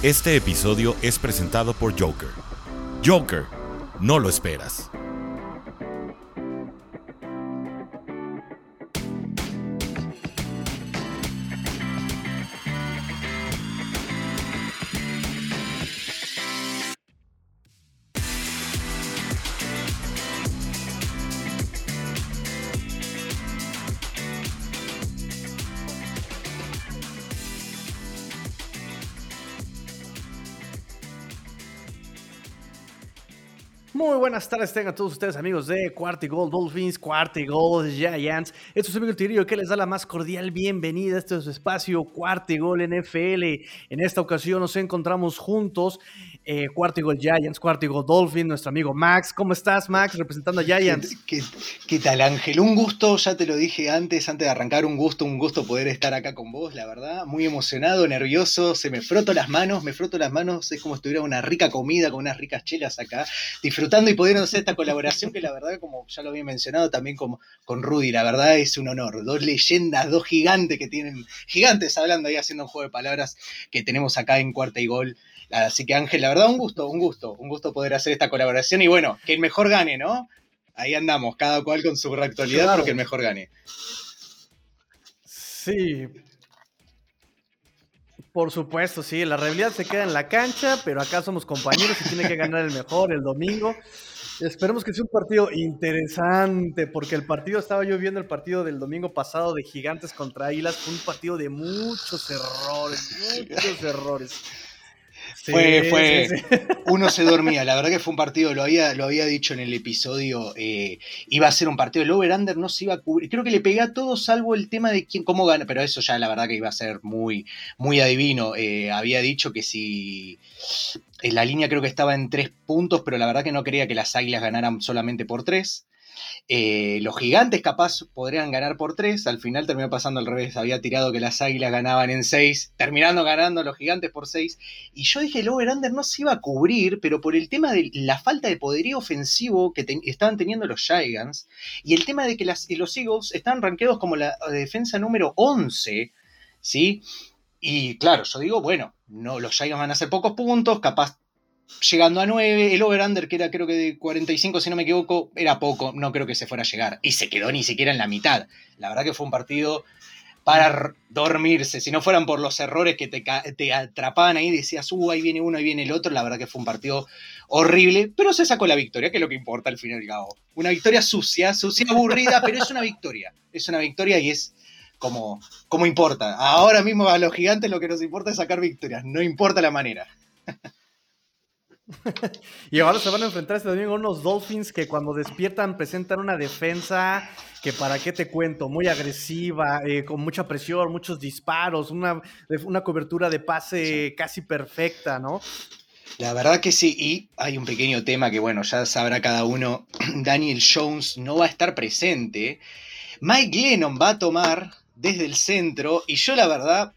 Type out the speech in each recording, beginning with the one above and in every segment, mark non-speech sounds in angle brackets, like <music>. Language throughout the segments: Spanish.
Este episodio es presentado por Joker. Joker, no lo esperas. Buenas tardes, tengan todos ustedes amigos de Cuarta Gold Dolphins, Cuarta Gold Giants. Esto es amigo Tirillo que les da la más cordial bienvenida a este su espacio Cuarta Gold NFL. En esta ocasión nos encontramos juntos, eh, Cuarta Gold Giants, Cuarta Gold Dolphins, nuestro amigo Max. ¿Cómo estás, Max, representando a Giants? ¿Qué, qué, tal, Ángel? Un gusto, ya te lo dije antes, antes de arrancar, un gusto, un gusto poder estar acá con vos, la verdad. Muy emocionado, nervioso, se me froto las manos, me froto las manos, es como si tuviera una rica comida con unas ricas chelas acá, disfrutando y esta colaboración que la verdad, como ya lo había mencionado también como, con Rudy, la verdad es un honor. Dos leyendas, dos gigantes que tienen, gigantes hablando ahí haciendo un juego de palabras que tenemos acá en Cuarta y Gol. Así que Ángel, la verdad, un gusto, un gusto, un gusto poder hacer esta colaboración y bueno, que el mejor gane, ¿no? Ahí andamos, cada cual con su reactualidad, claro. pero que el mejor gane. Sí, por supuesto, sí, la realidad se queda en la cancha, pero acá somos compañeros y tiene que ganar el mejor el domingo. Esperemos que sea un partido interesante, porque el partido, estaba yo viendo el partido del domingo pasado de Gigantes contra Águilas, fue un partido de muchos errores, muchos errores. Sí, fue, fue, sí, sí. <laughs> uno se dormía, la verdad que fue un partido, lo había, lo había dicho en el episodio, eh, iba a ser un partido, el over-under no se iba a cubrir, creo que le pegué a todo salvo el tema de quién, cómo gana, pero eso ya la verdad que iba a ser muy, muy adivino, eh, había dicho que si, en la línea creo que estaba en tres puntos, pero la verdad que no quería que las águilas ganaran solamente por tres, eh, los gigantes capaz podrían ganar por 3, al final terminó pasando al revés, había tirado que las águilas ganaban en 6, terminando ganando los gigantes por 6, y yo dije el over-under no se iba a cubrir, pero por el tema de la falta de poderío ofensivo que estaban teniendo los Giants, y el tema de que las, los Eagles están rankeados como la defensa número 11, ¿sí? Y claro, yo digo, bueno, no, los Giants van a hacer pocos puntos, capaz llegando a 9, el over-under que era creo que de 45 si no me equivoco, era poco, no creo que se fuera a llegar. Y se quedó ni siquiera en la mitad. La verdad que fue un partido para dormirse, si no fueran por los errores que te, te atrapaban ahí, decías, uh, ahí viene uno, ahí viene el otro, la verdad que fue un partido horrible, pero se sacó la victoria, que es lo que importa al fin y cabo. Una victoria sucia, sucia, aburrida, <laughs> pero es una victoria, es una victoria y es como, como importa. Ahora mismo a los gigantes lo que nos importa es sacar victorias, no importa la manera. <laughs> <laughs> y ahora se van a enfrentar este domingo unos Dolphins que cuando despiertan presentan una defensa que para qué te cuento, muy agresiva, eh, con mucha presión, muchos disparos, una, una cobertura de pase sí. casi perfecta, ¿no? La verdad que sí, y hay un pequeño tema que bueno, ya sabrá cada uno, <clears throat> Daniel Jones no va a estar presente, Mike Lennon va a tomar desde el centro y yo la verdad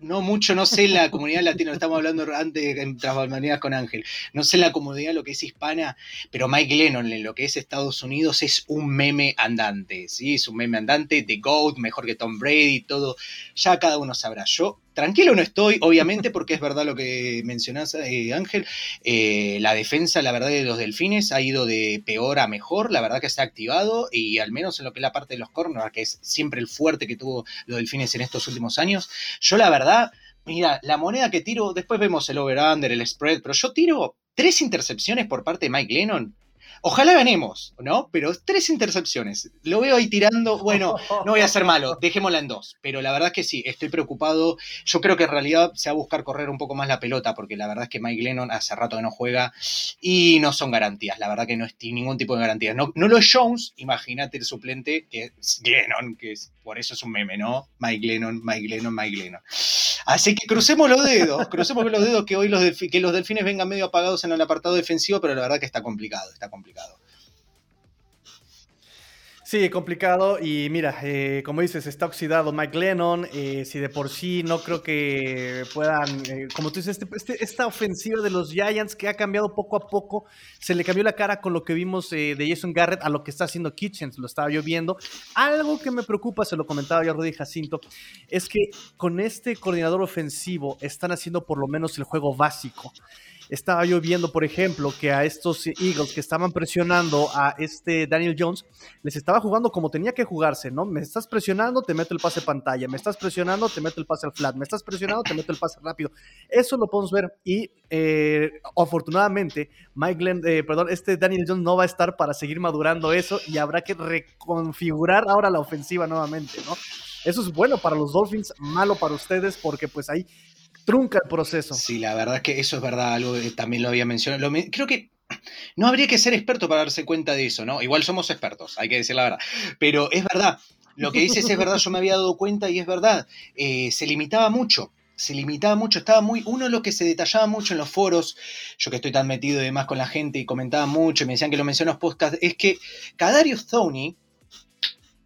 no mucho, no sé la comunidad latina, estamos hablando antes en Transbalmaneas con Ángel, no sé la comunidad lo que es hispana, pero Mike Lennon en lo que es Estados Unidos es un meme andante, ¿sí? Es un meme andante, de GOAT, mejor que Tom Brady, todo, ya cada uno sabrá. Yo tranquilo no estoy, obviamente, porque es verdad lo que mencionás, eh, Ángel, eh, la defensa, la verdad, de los delfines ha ido de peor a mejor, la verdad que se ha activado, y al menos en lo que es la parte de los corners, que es siempre el fuerte que tuvo los delfines en estos últimos años, yo la verdad, mira, la moneda que tiro, después vemos el over-under, el spread, pero yo tiro tres intercepciones por parte de Mike Lennon, Ojalá ganemos, ¿no? Pero tres intercepciones. Lo veo ahí tirando. Bueno, no voy a ser malo, dejémosla en dos. Pero la verdad es que sí, estoy preocupado. Yo creo que en realidad se va a buscar correr un poco más la pelota, porque la verdad es que Mike Lennon hace rato que no juega y no son garantías. La verdad que no es ningún tipo de garantías. No, no lo es Jones, imagínate el suplente, que es Lennon, que es, por eso es un meme, ¿no? Mike Lennon, Mike Lennon, Mike Lennon. Así que crucemos los dedos, crucemos los dedos que hoy los, que los delfines vengan medio apagados en el apartado defensivo, pero la verdad que está complicado, está complicado. Sí, complicado. Y mira, eh, como dices, está oxidado Mike Lennon. Eh, si de por sí no creo que puedan, eh, como tú dices, este, este, esta ofensiva de los Giants que ha cambiado poco a poco, se le cambió la cara con lo que vimos de Jason Garrett a lo que está haciendo Kitchens. Lo estaba yo viendo. Algo que me preocupa, se lo comentaba yo a Rudy Jacinto, es que con este coordinador ofensivo están haciendo por lo menos el juego básico estaba yo viendo, por ejemplo, que a estos Eagles que estaban presionando a este Daniel Jones, les estaba jugando como tenía que jugarse, ¿no? Me estás presionando, te meto el pase pantalla, me estás presionando, te meto el pase al flat, me estás presionando, te meto el pase rápido. Eso lo podemos ver y eh, afortunadamente Mike Glenn, eh, perdón, este Daniel Jones no va a estar para seguir madurando eso y habrá que reconfigurar ahora la ofensiva nuevamente, ¿no? Eso es bueno para los Dolphins, malo para ustedes porque pues ahí trunca el proceso. Sí, la verdad es que eso es verdad, algo también lo había mencionado. creo que no habría que ser experto para darse cuenta de eso, ¿no? Igual somos expertos, hay que decir la verdad. Pero es verdad, lo que dices es verdad, yo me había dado cuenta y es verdad. Eh, se limitaba mucho, se limitaba mucho, estaba muy. Uno lo que se detallaba mucho en los foros, yo que estoy tan metido y con la gente y comentaba mucho y me decían que lo mencionó en los podcasts, es que Kadarius Tony,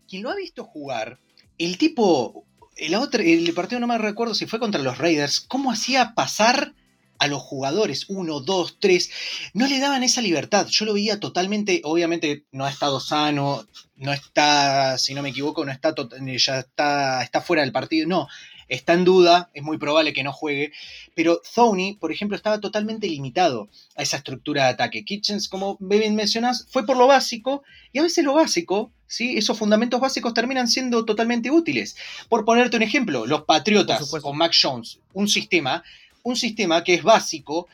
quien lo ha visto jugar, el tipo el, otro, el partido no me recuerdo si fue contra los Raiders, cómo hacía pasar a los jugadores, uno, dos, tres, no le daban esa libertad. Yo lo veía totalmente, obviamente no ha estado sano, no está, si no me equivoco, no está, ya está, está fuera del partido, no, está en duda, es muy probable que no juegue, pero Thony, por ejemplo, estaba totalmente limitado a esa estructura de ataque. Kitchens, como bien mencionas, fue por lo básico, y a veces lo básico, ¿sí? esos fundamentos básicos terminan siendo totalmente útiles. Por ponerte un ejemplo, los Patriotas con Mac Jones, un sistema, un sistema que es básico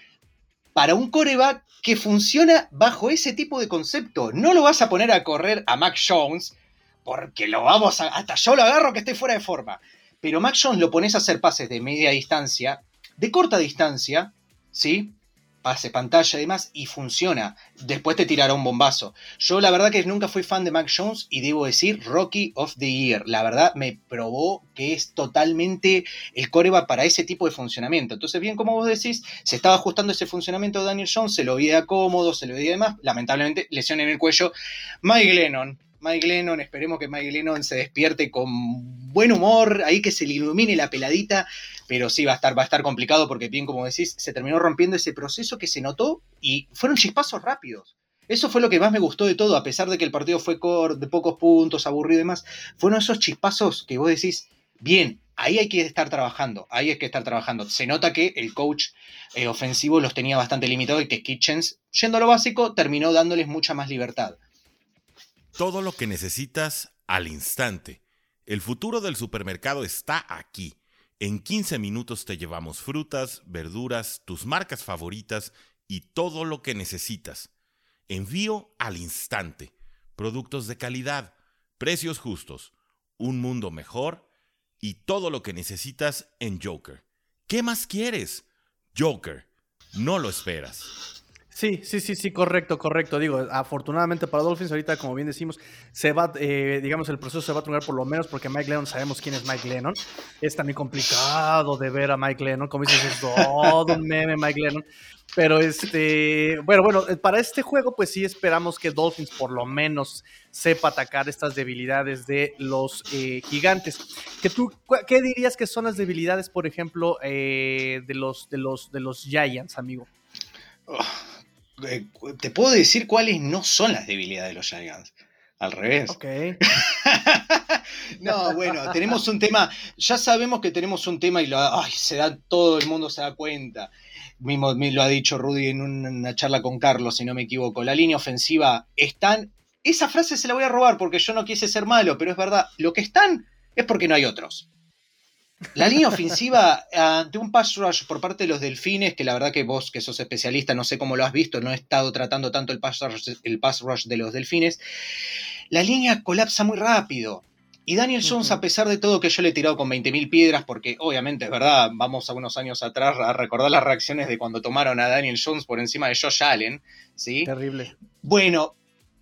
para un coreback que funciona bajo ese tipo de concepto. No lo vas a poner a correr a Mac Jones porque lo vamos a, hasta yo lo agarro que esté fuera de forma. Pero Mac Jones lo pones a hacer pases de media distancia, de corta distancia, ¿sí? Pase pantalla y demás, y funciona. Después te tirará un bombazo. Yo la verdad que nunca fui fan de Mac Jones y debo decir Rocky of the Year. La verdad me probó que es totalmente el coreba para ese tipo de funcionamiento. Entonces, bien como vos decís, se estaba ajustando ese funcionamiento de Daniel Jones, se lo veía cómodo, se lo veía demás. Lamentablemente, lesión en el cuello. Mike Lennon, Mike Lennon, esperemos que Mike Lennon se despierte con buen humor, ahí que se le ilumine la peladita, pero sí va a estar, va a estar complicado porque bien como decís, se terminó rompiendo ese proceso que se notó y fueron chispazos rápidos. Eso fue lo que más me gustó de todo, a pesar de que el partido fue de pocos puntos, aburrido y demás, fueron esos chispazos que vos decís, bien, ahí hay que estar trabajando, ahí hay que estar trabajando. Se nota que el coach eh, ofensivo los tenía bastante limitados y que Kitchens, yendo a lo básico, terminó dándoles mucha más libertad. Todo lo que necesitas al instante. El futuro del supermercado está aquí. En 15 minutos te llevamos frutas, verduras, tus marcas favoritas y todo lo que necesitas. Envío al instante. Productos de calidad, precios justos, un mundo mejor y todo lo que necesitas en Joker. ¿Qué más quieres? Joker, no lo esperas. Sí, sí, sí, sí, correcto, correcto. Digo, afortunadamente para Dolphins, ahorita, como bien decimos, se va, eh, digamos, el proceso se va a trunar por lo menos porque Mike Lennon, sabemos quién es Mike Lennon. Es también complicado de ver a Mike Lennon, como dices, es todo un meme Mike Lennon. Pero este, bueno, bueno, para este juego, pues sí esperamos que Dolphins por lo menos sepa atacar estas debilidades de los eh, gigantes. ¿Que tú, ¿Qué dirías que son las debilidades, por ejemplo, eh, de, los, de, los, de los Giants, amigo? Oh, eh, te puedo decir cuáles no son las debilidades de los Giants. Al revés. Ok. <laughs> no, bueno, tenemos un tema, ya sabemos que tenemos un tema y lo, ay, se da, todo el mundo se da cuenta. Mismo lo ha dicho Rudy en una charla con Carlos, si no me equivoco. La línea ofensiva están. Esa frase se la voy a robar porque yo no quise ser malo, pero es verdad. Lo que están es porque no hay otros. La línea ofensiva ante un pass rush por parte de los delfines, que la verdad que vos que sos especialista, no sé cómo lo has visto, no he estado tratando tanto el pass rush, el pass rush de los delfines, la línea colapsa muy rápido. Y Daniel Jones, a pesar de todo que yo le he tirado con 20.000 piedras, porque obviamente es verdad, vamos a unos años atrás a recordar las reacciones de cuando tomaron a Daniel Jones por encima de Josh Allen, ¿sí? Terrible. Bueno,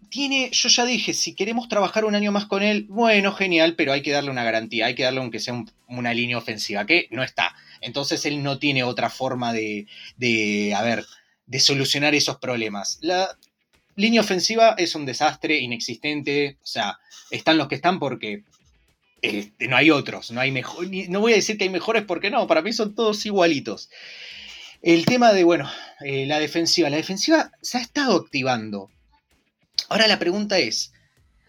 tiene, yo ya dije, si queremos trabajar un año más con él, bueno, genial, pero hay que darle una garantía, hay que darle aunque sea una línea ofensiva, que no está. Entonces él no tiene otra forma de, de, a ver, de solucionar esos problemas. La, línea ofensiva es un desastre inexistente. O sea, están los que están porque este, no hay otros. No, hay mejor, no voy a decir que hay mejores porque no, para mí son todos igualitos. El tema de, bueno, eh, la defensiva. La defensiva se ha estado activando. Ahora la pregunta es,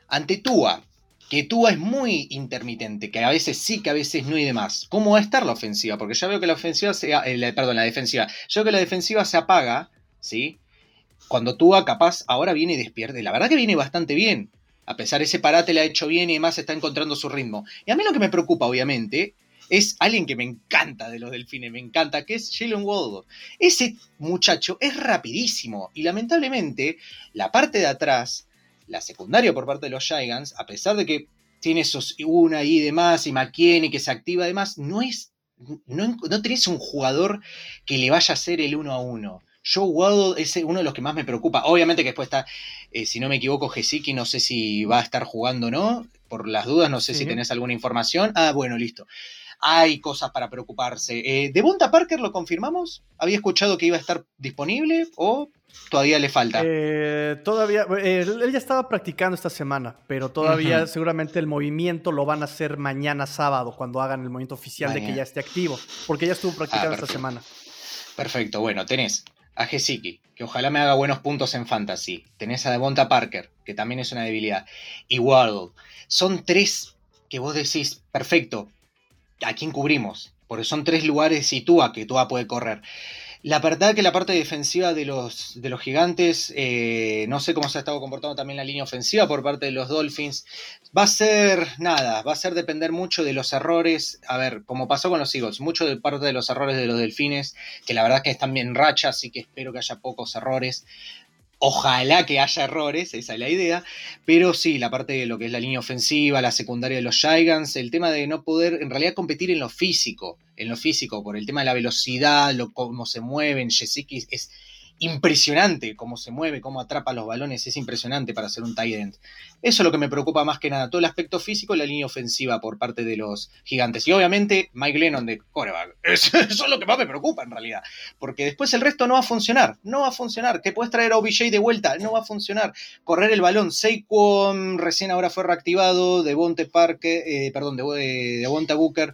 ante Tua, que Tua es muy intermitente, que a veces sí, que a veces no y demás, ¿cómo va a estar la ofensiva? Porque ya veo que la ofensiva se, eh, perdón, la defensiva, yo veo que la defensiva se apaga, ¿sí? Cuando Tua capaz ahora viene y despierte, la verdad que viene bastante bien. A pesar de ese parate le ha hecho bien y además está encontrando su ritmo. Y a mí lo que me preocupa, obviamente, es alguien que me encanta de los delfines, me encanta, que es Jalen Waddle. Ese muchacho es rapidísimo y lamentablemente la parte de atrás, la secundaria por parte de los Giants, a pesar de que tiene esos una y demás y McKinney que se activa además, no es no, no tenés un jugador que le vaya a hacer el uno a uno. Joe Waddle es uno de los que más me preocupa. Obviamente que después está, eh, si no me equivoco, Gesicki, no sé si va a estar jugando o no. Por las dudas, no sé si tenés alguna información. Ah, bueno, listo hay cosas para preocuparse. Eh, ¿De Bonta Parker lo confirmamos? ¿Había escuchado que iba a estar disponible o todavía le falta? Eh, todavía, eh, él ya estaba practicando esta semana, pero todavía seguramente el movimiento lo van a hacer mañana sábado, cuando hagan el movimiento oficial de que ya esté activo, porque ya estuvo practicando ah, esta semana. Perfecto, bueno, tenés a Gesicki, que ojalá me haga buenos puntos en fantasy. Tenés a Devonta Parker, que también es una debilidad. Y Waddle. Son tres que vos decís, perfecto, a quién cubrimos, porque son tres lugares y Tua, que Tua puede correr. La verdad que la parte defensiva de los, de los gigantes, eh, no sé cómo se ha estado comportando también la línea ofensiva por parte de los Dolphins, va a ser nada, va a ser depender mucho de los errores, a ver, como pasó con los Eagles, mucho de parte de los errores de los Delfines, que la verdad que están bien racha, así que espero que haya pocos errores. Ojalá que haya errores, esa es la idea, pero sí, la parte de lo que es la línea ofensiva, la secundaria de los Gigants, el tema de no poder en realidad competir en lo físico, en lo físico, por el tema de la velocidad, lo, cómo se mueven, Jessica es impresionante cómo se mueve, cómo atrapa los balones, es impresionante para ser un tight end. Eso es lo que me preocupa más que nada, todo el aspecto físico y la línea ofensiva por parte de los gigantes. Y obviamente Mike Lennon de coreback. <laughs> Eso, es lo que más me preocupa en realidad, porque después el resto no va a funcionar, no va a funcionar. Que puedes traer a OBJ de vuelta, no va a funcionar. Correr el balón, Saquon recién ahora fue reactivado, de Bonte Parque, eh, perdón, de, de Bonte Booker.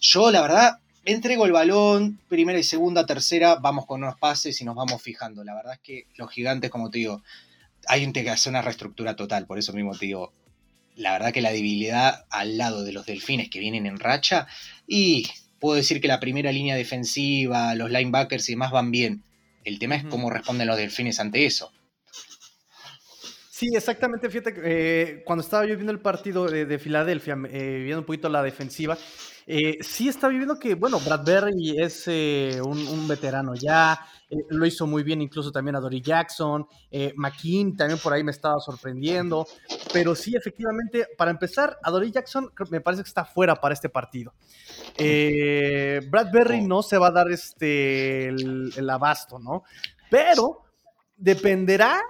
Yo la verdad entrego el balón, primera y segunda, tercera, vamos con unos pases y nos vamos fijando. La verdad es que los gigantes, como te digo, hay que hacer una reestructura total, por eso mismo te digo, la verdad que la debilidad al lado de los delfines que vienen en racha, y puedo decir que la primera línea defensiva, los linebackers y demás van bien. El tema es cómo responden los delfines ante eso. Sí, exactamente. Fíjate, eh, cuando estaba yo viendo el partido de, Filadelfia, eh, viendo un poquito la defensiva, eh, sí está viviendo que, bueno, Bradbury es eh, un, veterano ya, eh, lo hizo muy bien incluso también a Dory Jackson, McKean también por ahí me estaba sorprendiendo, pero sí, efectivamente, para empezar, a Dory Jackson me parece que está fuera para este partido. Bradbury oh. no se va a dar este, el abasto, ¿no? Pero dependerá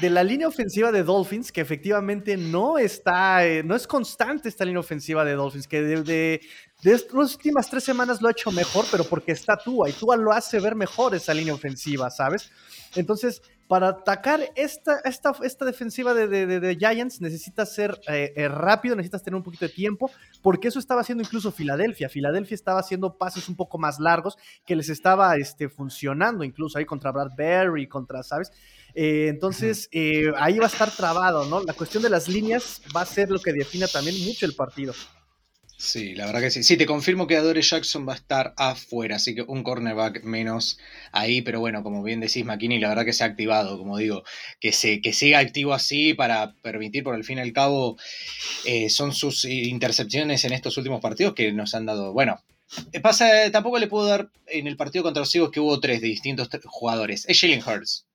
de la línea ofensiva de Dolphins, que efectivamente no está, eh, no es constante esta línea ofensiva de Dolphins, que de, de, las últimas tres semanas lo ha hecho mejor, pero porque está Tua, y Tua lo hace ver mejor esa línea ofensiva, ¿sabes? Entonces, para atacar esta, esta, esta defensiva de, de, Giants, necesitas ser eh, eh, rápido, necesitas tener un poquito de tiempo, porque eso estaba haciendo incluso Filadelfia. Filadelfia estaba haciendo pases un poco más largos que les estaba este, funcionando, incluso ahí contra Bradbury, contra, ¿sabes? Eh, entonces, eh, ahí va a estar trabado, ¿no? La cuestión de las líneas va a ser lo que defina también mucho el partido. Sí, la verdad que sí. Sí, te confirmo que Adore Jackson va a estar afuera, así que un cornerback menos ahí, pero bueno, como bien decís, McKinney, la verdad que se ha activado, como digo, que, se, que siga activo así para permitir, por el fin y al cabo, eh, son sus intercepciones en estos últimos partidos que nos han dado, bueno, pasa, tampoco le puedo dar en el partido contra los Eagles que hubo tres de distintos jugadores. Es Jalen Hurts.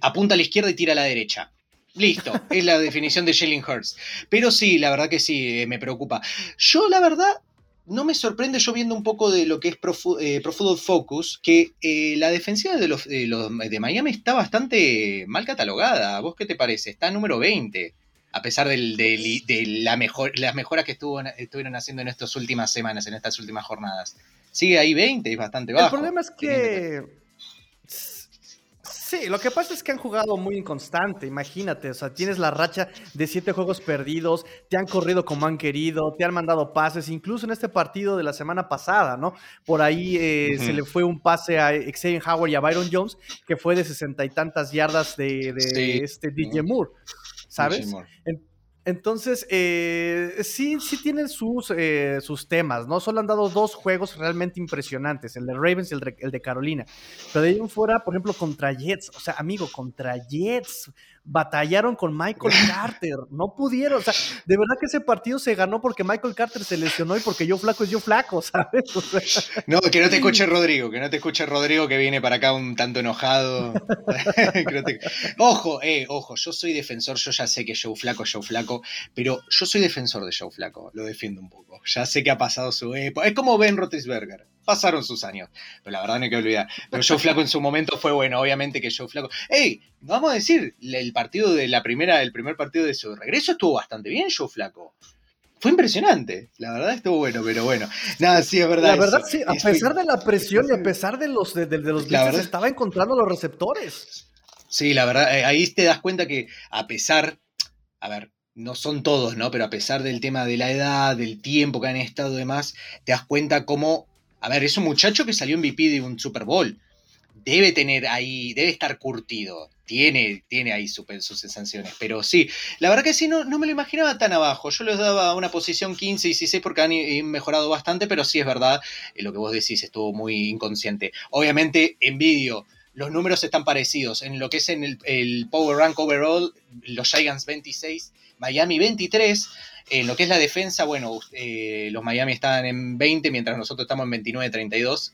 Apunta a la izquierda y tira a la derecha. Listo, es la definición de Jalen Hurts. Pero sí, la verdad que sí, eh, me preocupa. Yo, la verdad, no me sorprende yo viendo un poco de lo que es Pro, eh, Football Focus, que eh, la defensiva de, los, de, Miami está bastante mal catalogada. ¿Vos qué te parece? Está número 20, a pesar de la mejor, las mejoras que estuvo, estuvieron haciendo en estas últimas semanas, en estas últimas jornadas. Sigue ahí 20, es bastante bajo. El problema es que Sí, lo que pasa es que han jugado muy inconstante, imagínate, o sea, tienes la racha de siete juegos perdidos, te han corrido como han querido, te han mandado pases, incluso en este partido de la semana pasada, ¿no? Por ahí eh, se le fue un pase a Xavier Howard y a Byron Jones, que fue de sesenta y tantas yardas de, este DJ Moore, ¿sabes? Entonces, eh, sí, sí tienen sus, eh, sus temas, ¿no? Solo han dado dos juegos realmente impresionantes, el de Ravens y el de, Carolina. Pero de ahí en fuera, por ejemplo, contra Jets, o sea, amigo, contra Jets, batallaron con Michael <laughs> Carter, no pudieron, o sea, de verdad que ese partido se ganó porque Michael Carter se lesionó y porque yo flaco es yo flaco, <laughs> ¿sabes? no, que no te escuche Rodrigo, que no te escuche Rodrigo que viene para acá un tanto enojado. <laughs> Ojo, eh, ojo, yo soy defensor, yo ya sé que Joe Flaco, Joe Flaco, pero yo soy defensor de Joe Flaco, lo defiendo un poco. Ya sé que ha pasado su época, es como Ben Roethlisberger pasaron sus años. Pero la verdad no hay que olvidar. Pero Joe Flaco en su momento fue bueno, obviamente que Joe Flaco. ¡Ey! Vamos a decir, el partido de la primera, el primer partido de su regreso estuvo bastante bien, Joe Flaco. Fue impresionante, la verdad estuvo bueno, pero bueno, nada, sí, es verdad. La verdad, sí, a pesar de la presión y a pesar de los, de, los estaba encontrando los receptores. Sí, la verdad, eh, ahí te das cuenta que a pesar, a ver, no son todos, ¿no? Pero a pesar del tema de la edad, del tiempo que han estado y demás, te das cuenta cómo a ver, es un muchacho que salió MVP de un Super Bowl. Debe tener ahí, debe estar curtido. Tiene, tiene ahí sus sensaciones. Pero sí, la verdad que sí, no, no me lo imaginaba tan abajo. Yo les daba una posición 15 y 16 porque han mejorado bastante, pero sí es verdad, eh, lo que vos decís estuvo muy inconsciente. Obviamente, envidio los números están parecidos. En lo que es en el, Power Rank Overall, los Giants 26, Miami 23. En lo que es la defensa, bueno, eh, los Miami están en 20, mientras nosotros estamos en 29-32.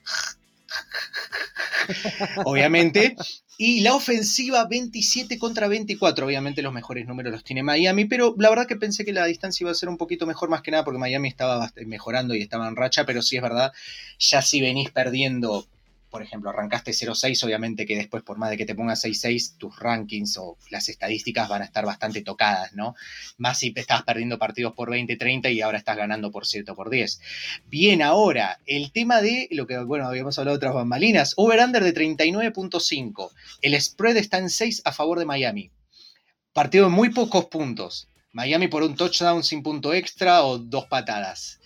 <laughs> Obviamente. Y la ofensiva 27 contra 24. Obviamente los mejores números los tiene Miami, pero la verdad que pensé que la distancia iba a ser un poquito mejor más que nada porque Miami estaba mejorando y estaba en racha, pero sí es verdad, ya si venís perdiendo por ejemplo, arrancaste 0-6, obviamente que después, por más de que te pongas 6-6, tus rankings o las estadísticas van a estar bastante tocadas, ¿no? Más si estabas perdiendo partidos por 20-30 y ahora estás ganando por 7 por 10. Bien, ahora, el tema de lo que, bueno, habíamos hablado de otras bambalinas, over-under de 39.5. El spread está en 6 a favor de Miami. Partido de muy pocos puntos. Miami por un touchdown sin punto extra o dos patadas.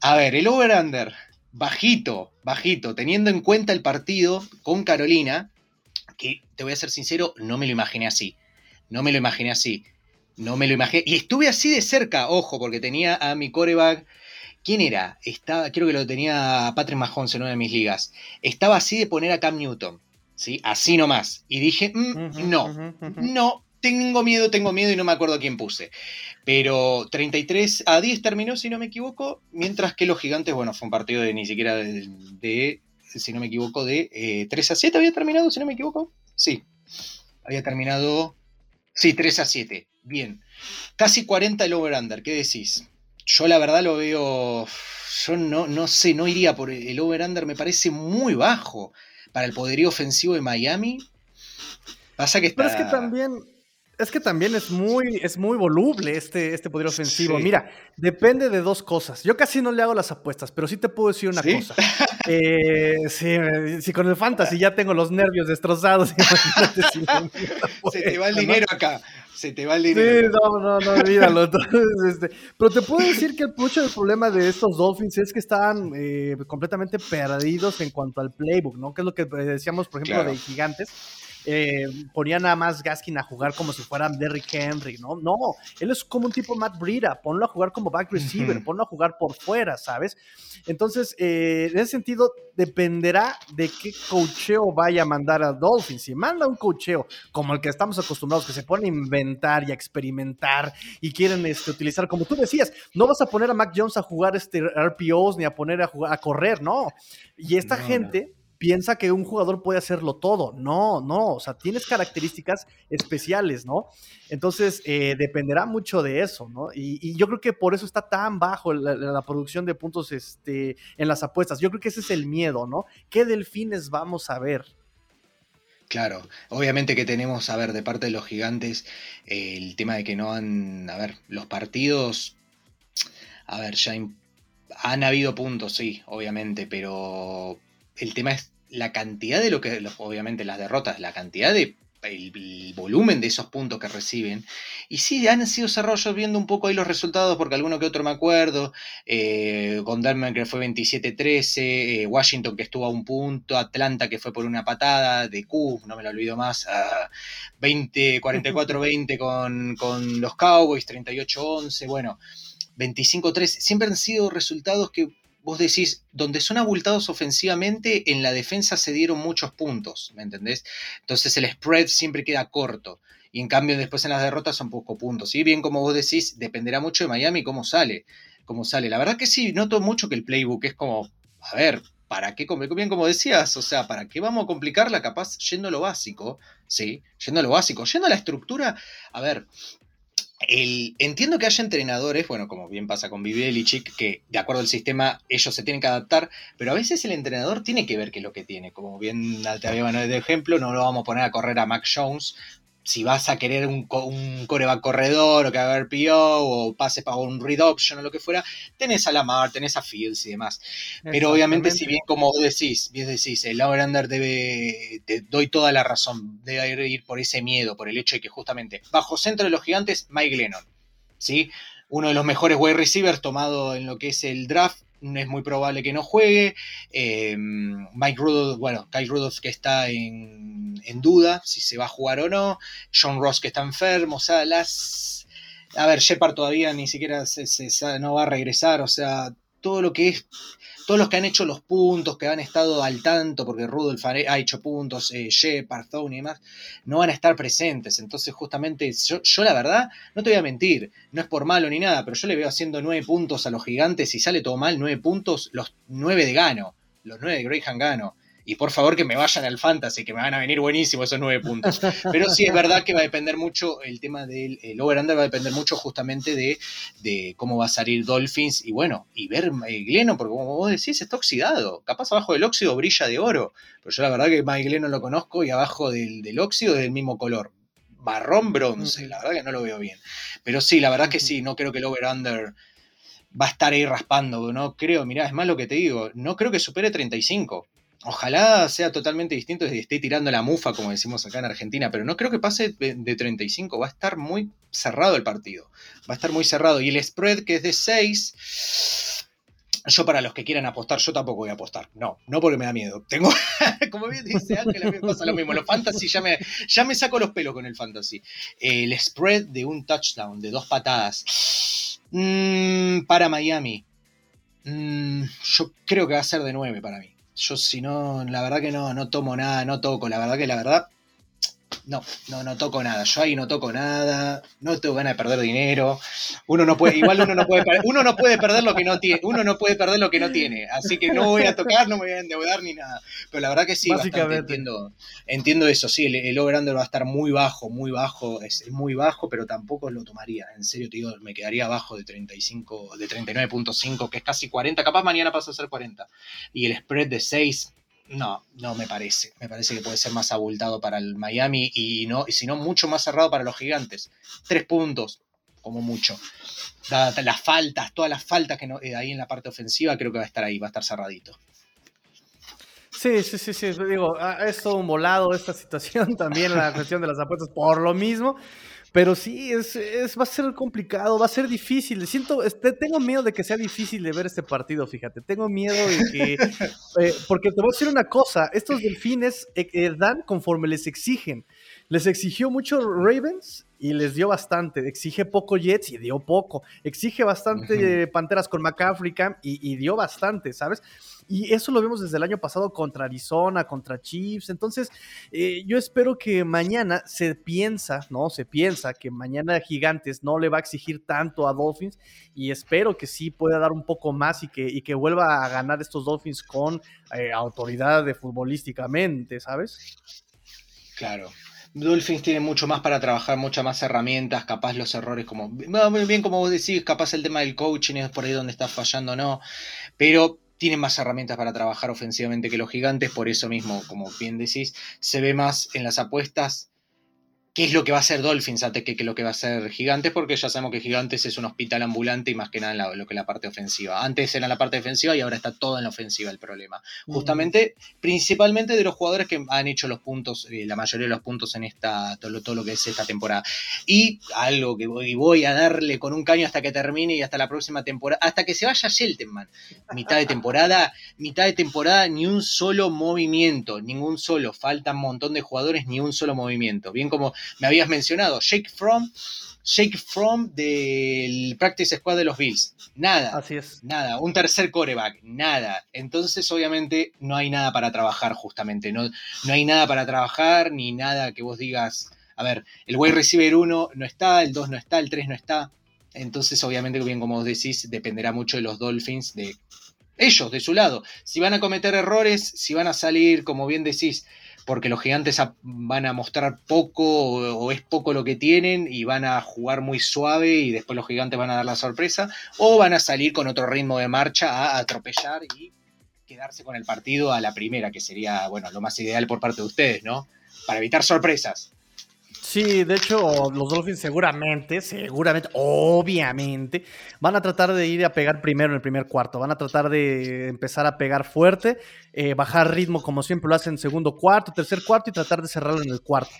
A ver, el over-under bajito, bajito, teniendo en cuenta el partido con Carolina, que te voy a ser sincero, no me lo imaginé así. No me lo imaginé así. No me lo imaginé. Y estuve así de cerca, ojo, porque tenía a mi coreback. ¿Quién era? Estaba, creo que lo tenía Patrick Mahomes en una de mis ligas. Estaba así de poner a Cam Newton. ¿sí? Así nomás. Y dije, mm, no, no, tengo miedo, tengo miedo y no me acuerdo a quién puse. Pero 33 a 10 terminó, si no me equivoco, mientras que los gigantes, bueno, fue un partido de ni siquiera de, si no me equivoco, de 3 eh, a 7 había terminado, si no me equivoco. Sí, había terminado, sí, 3 a 7. Bien, casi 40 el over-under, ¿qué decís? Yo la verdad lo veo, yo no, no sé, no iría por el over-under, me parece muy bajo para el poderío ofensivo de Miami. Pasa que está... Pero es que también, es que también es muy, es muy voluble este, este poder ofensivo. Mira, depende de dos cosas. Yo casi no le hago las apuestas, pero sí te puedo decir una cosa. Eh, sí, con el fantasy ya tengo los nervios destrozados. <laughs> Se te va el dinero acá. Se te va el dinero. Sí, no, no, no, olvídalo. <laughs> Este, pero te puedo decir que el, mucho del problema de estos Dolphins es que están eh, completamente perdidos en cuanto al playbook, ¿no? Que es lo que decíamos, por ejemplo, de Gigantes eh, ponía nada más Gaskin a jugar como si fuera Derrick Henry, ¿no? No, él es como un tipo Matt Breida, ponlo a jugar como back receiver, ponlo a jugar por fuera, ¿sabes? Entonces, eh, en ese sentido, dependerá de qué cocheo vaya a mandar a Dolphins. Si manda un cocheo como el que estamos acostumbrados, que se pone a inventar y a experimentar y quieren este, utilizar, como tú decías, no vas a poner a Mac Jones a jugar este RPOs ni a poner a, jugar, a correr, no. Y esta gente piensa que un jugador puede hacerlo todo. No, no, o sea, tienes características especiales, ¿no? Entonces, eh, dependerá mucho de eso, ¿no? Y, yo creo que por eso está tan bajo la, producción de puntos este, en las apuestas. Yo creo que ese es el miedo, ¿no? ¿Qué delfines vamos a ver? Claro, obviamente que tenemos, a ver, de parte de los gigantes, el tema de que no han, a ver, los partidos, a ver, ya han habido puntos, sí, obviamente, pero el tema es la cantidad de lo que, obviamente las derrotas, la cantidad de el, volumen de esos puntos que reciben. Y sí, han sido cerrados, yo viendo un poco ahí los resultados, porque alguno que otro me acuerdo, eh, que fue 27-13, eh, Washington que estuvo a un punto, Atlanta que fue por una patada, de Q, no me lo olvido más, 20, 44-20 <laughs> con, con los Cowboys, 38-11, bueno, 25-13, siempre han sido resultados que vos decís, donde son abultados ofensivamente, en la defensa se dieron muchos puntos, ¿me entendés? Entonces el spread siempre queda corto. Y en cambio después en las derrotas son pocos puntos. Y bien como vos decís, dependerá mucho de Miami cómo sale. Cómo sale. La verdad que sí, noto mucho que el playbook es como, a ver, ¿para qué? Bien como decías, o sea, ¿para qué vamos a complicarla? Capaz yendo a lo básico, ¿sí? Yendo a lo básico. Yendo a la estructura, a ver, entiendo que haya entrenadores, bueno, como bien pasa con Chick, que de acuerdo al sistema ellos se tienen que adaptar, pero a veces el entrenador tiene que ver qué es lo que tiene. Como bien te había de ejemplo, no lo vamos a poner a correr a Mac Jones si vas a querer un, un coreback corredor o que haga PO o pase para un read option o lo que fuera, tenés a Lamar, tenés a Fields y demás. Pero obviamente, si bien como decís, bien decís, el over-under debe, te doy toda la razón, debe ir por ese miedo, por el hecho de que justamente bajo centro de los gigantes, Mike Lennon, ¿sí? Uno de los mejores wide receivers tomado en lo que es el draft, es muy probable que no juegue. Eh, Mike Rudolph, bueno, Kyle Rudolph que está en, duda si se va a jugar o no. John Ross que está enfermo. O sea, las. A ver, Shepard todavía ni siquiera se, no va a regresar. O sea, todo lo que es todos los que han hecho los puntos, que han estado al tanto, porque Rudolf ha hecho puntos, eh, Shepard, y demás, no van a estar presentes. Entonces, justamente, yo, la verdad, no te voy a mentir, no es por malo ni nada, pero yo le veo haciendo nueve puntos a los gigantes y sale todo mal, nueve puntos, los nueve de gano, los nueve de Graham gano y por favor que me vayan al fantasy, que me van a venir buenísimos esos nueve puntos. Pero sí es verdad que va a depender mucho, el tema del over-under va a depender mucho justamente de, cómo va a salir Dolphins y bueno, y ver eh, Gleno, porque como vos decís, está oxidado. Capaz abajo del óxido brilla de oro, pero yo la verdad que Mike Gleno lo conozco y abajo del, del óxido es del mismo color. Marrón bronce, la verdad que no lo veo bien. Pero sí, la verdad que sí, no creo que el over-under va a estar ahí raspando, no creo, mirá, es más lo que te digo, no creo que supere 35 Ojalá sea totalmente distinto y esté tirando la mufa, como decimos acá en Argentina, pero no creo que pase de 35. Va a estar muy cerrado el partido. Va a estar muy cerrado. Y el spread, que es de 6. Yo, para los que quieran apostar, yo tampoco voy a apostar. No, no porque me da miedo. Tengo, <laughs> como bien dice Ángel, a mí me pasa lo mismo. Los fantasy ya me, ya me saco los pelos con el fantasy. El spread de un touchdown, de dos patadas, mm, para Miami. Mm, yo creo que va a ser de 9 para mí. Yo si no, la verdad que no, no tomo nada, no toco. La verdad que la verdad no, no, no toco nada. Yo ahí no toco nada, no tengo ganas de perder dinero. Uno no puede, igual uno no puede, uno no puede perder lo que no tiene, uno no puede perder lo que no tiene. Así que no voy a tocar, no me voy a endeudar ni nada. Pero la verdad que sí, bastante entiendo, entiendo eso. Sí, el, el over-under va a estar muy bajo, muy bajo, es, muy bajo, pero tampoco lo tomaría. En serio, te digo, me quedaría abajo de 35, de 39.5, que es casi 40. Capaz mañana pasa a ser 40. Y el spread de 6, no, no me parece. Me parece que puede ser más abultado para el Miami y no, y si no, mucho más cerrado para los gigantes. Tres puntos, como mucho. las faltas, todas las faltas que no, eh, ahí en la parte ofensiva, creo que va a estar ahí, va a estar cerradito. Sí, sí, sí, sí. Digo, ah, es todo un volado esta situación <laughs> también, la cuestión de las apuestas, por lo mismo. Pero sí, es, va a ser complicado, va a ser difícil. Siento, este, tengo miedo de que sea difícil de ver este partido, fíjate. Tengo miedo de que. <laughs> Eh, porque te voy a decir una cosa: estos delfines eh, eh, dan conforme les exigen. Les exigió mucho Ravens y les dio bastante. Exige poco Jets y dio poco. Exige bastante Panteras con McCaffrey y, y dio bastante, ¿sabes? Y eso lo vemos desde el año pasado contra Arizona, contra Chiefs. Entonces, eh, yo espero que mañana se piensa, ¿no? Se piensa que mañana Gigantes no le va a exigir tanto a Dolphins y espero que sí pueda dar un poco más y que, y que vuelva a ganar estos Dolphins con eh, autoridad de futbolísticamente, ¿sabes? Claro, Dolphins tiene mucho más para trabajar, muchas más herramientas, capaz los errores, como bien como vos decís, capaz el tema del coaching es por ahí donde está fallando, no, pero tienen más herramientas para trabajar ofensivamente que los gigantes, por eso mismo, como bien decís, se ve más en las apuestas qué es lo que va a hacer Dolphins antes que, lo que va a ser Gigantes, porque ya sabemos que Gigantes es un hospital ambulante y más que nada en lo que es la parte ofensiva. Antes era la parte defensiva y ahora está todo en la ofensiva el problema. Justamente, principalmente de los jugadores que han hecho los puntos, eh, la mayoría de los puntos en esta, todo, todo, lo que es esta temporada. Y algo que voy, voy, a darle con un caño hasta que termine y hasta la próxima temporada, hasta que se vaya Sheltenman. Mitad de temporada, mitad de temporada, ni un solo movimiento, ningún solo. Faltan un montón de jugadores, ni un solo movimiento. Bien como me habías mencionado, Shake From, Shake From del Practice Squad de los Bills. Nada. Así es. Nada. Un tercer coreback. Nada. Entonces, obviamente, no hay nada para trabajar, justamente. No, no hay nada para trabajar, ni nada que vos digas. A ver, el wide receiver 1 no está, el 2 no está, el 3 no está. Entonces, obviamente, bien como vos decís, dependerá mucho de los Dolphins, de ellos, de su lado. Si van a cometer errores, si van a salir, como bien decís, porque los gigantes van a mostrar poco o, es poco lo que tienen y van a jugar muy suave y después los gigantes van a dar la sorpresa, o van a salir con otro ritmo de marcha a atropellar y quedarse con el partido a la primera, que sería, bueno, lo más ideal por parte de ustedes, ¿no? Para evitar sorpresas. Sí, de hecho, los Dolphins seguramente, seguramente, obviamente, van a tratar de ir a pegar primero en el primer cuarto. Van a tratar de empezar a pegar fuerte, eh, bajar ritmo como siempre lo hacen en segundo cuarto, tercer cuarto y tratar de cerrarlo en el cuarto.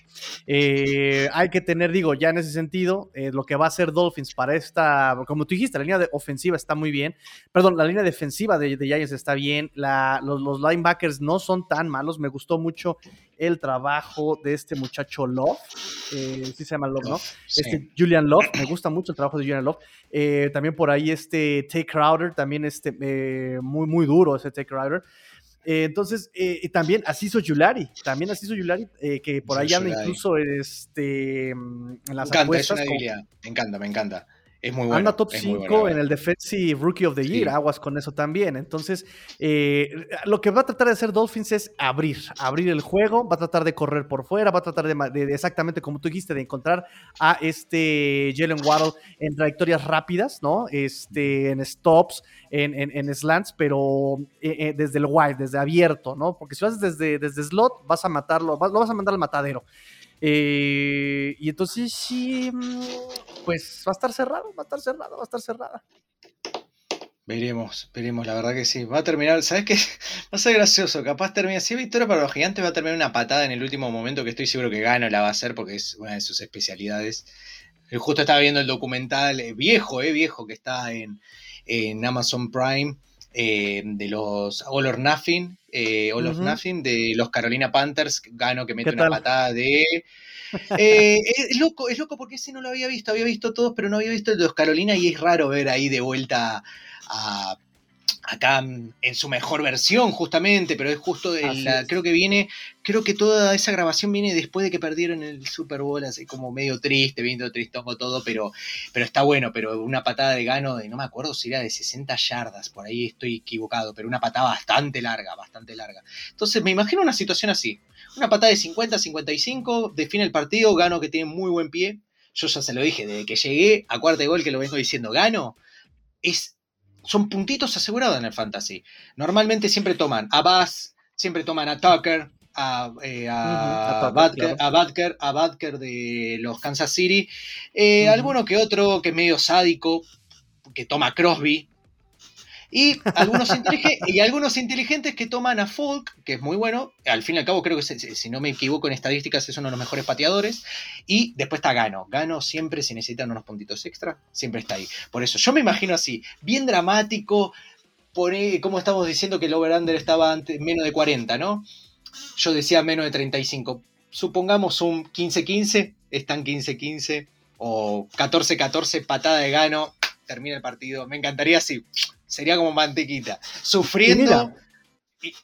Eh, hay que tener, digo, ya en ese sentido, eh, lo que va a hacer Dolphins para esta, como tú dijiste, la línea de ofensiva está muy bien. Perdón, la línea defensiva de, de Giants está bien. los, los linebackers no son tan malos. Me gustó mucho el trabajo de este muchacho Love, eh, sí se llama Love, ¿no? Este Julian Love, me gusta mucho el trabajo de Julian Love. Eh, también por ahí este Take Crowder, también este, eh, muy, muy duro ese Take Crowder. Eh, entonces, y también Asiso Yulari, también Asiso Yulari, que por ahí anda incluso este, en las me encanta, me encanta, me encanta. Es muy bueno. Anda top 5 en el Defensive Rookie of the Year, aguas con eso también. Entonces, eh, lo que va a tratar de hacer Dolphins es abrir, abrir el juego, va a tratar de correr por fuera, va a tratar de, exactamente como tú dijiste, de encontrar a este Jalen Waddle en trayectorias rápidas, ¿no? Este, en stops, en, en, slants, pero eh, eh, desde el wide, desde abierto, ¿no? Porque si lo haces desde, desde slot, vas a matarlo, lo vas a mandar al matadero. Eh, y entonces sí, mm, pues va a estar cerrado, va a estar cerrado, va a estar cerrada. Veremos, veremos, la verdad que sí. Va a terminar, ¿sabes qué? <laughs> Va a ser gracioso. Capaz termina, si victoria para los gigantes, va a terminar una patada en el último momento que estoy seguro que gana la va a hacer porque es una de sus especialidades. Justo estaba viendo el documental eh, viejo, eh, viejo, que está en, en Amazon Prime eh, de los All or Nothing, eh, All Nothing, de los Carolina Panthers, gano que mete una patada de... Eh, es loco, es loco porque ese no lo había visto, había visto todos, pero no había visto el de los Carolina y es raro ver ahí de vuelta a acá en su mejor versión justamente, pero es justo creo que viene, creo que toda esa grabación viene después de que perdieron el Super Bowl, así como medio triste, viendo tristongo todo, pero, pero está bueno, pero una patada de gano de, no me acuerdo si era de 60 yardas, por ahí estoy equivocado, pero una patada bastante larga, bastante larga. Entonces me imagino una situación así, una patada de 50, 55, define el partido, gano que tiene muy buen pie, yo ya se lo dije, desde que llegué a cuarto de gol que lo vengo diciendo, gano, es son puntitos asegurados en el fantasy. Normalmente siempre toman a Bass, siempre toman a Tucker, a, eh, a, Badker, de los Kansas City, eh, alguno que otro que es medio sádico, que toma Crosby, y algunos, y algunos inteligentes que toman a Folk, que es muy bueno. Al fin y al cabo, creo que si no me equivoco en estadísticas, es uno de los mejores pateadores. Y después está Gano. Gano siempre, si necesitan unos puntitos extra, siempre está ahí. Por eso, yo me imagino así, bien dramático. Como estamos diciendo que el over-under estaba menos de 40, ¿no? Yo decía menos de 35. Supongamos un 15-15, están 15-15 o 14-14, patada de Gano, termina el partido. Me encantaría así sería como mantequita. Sufriendo.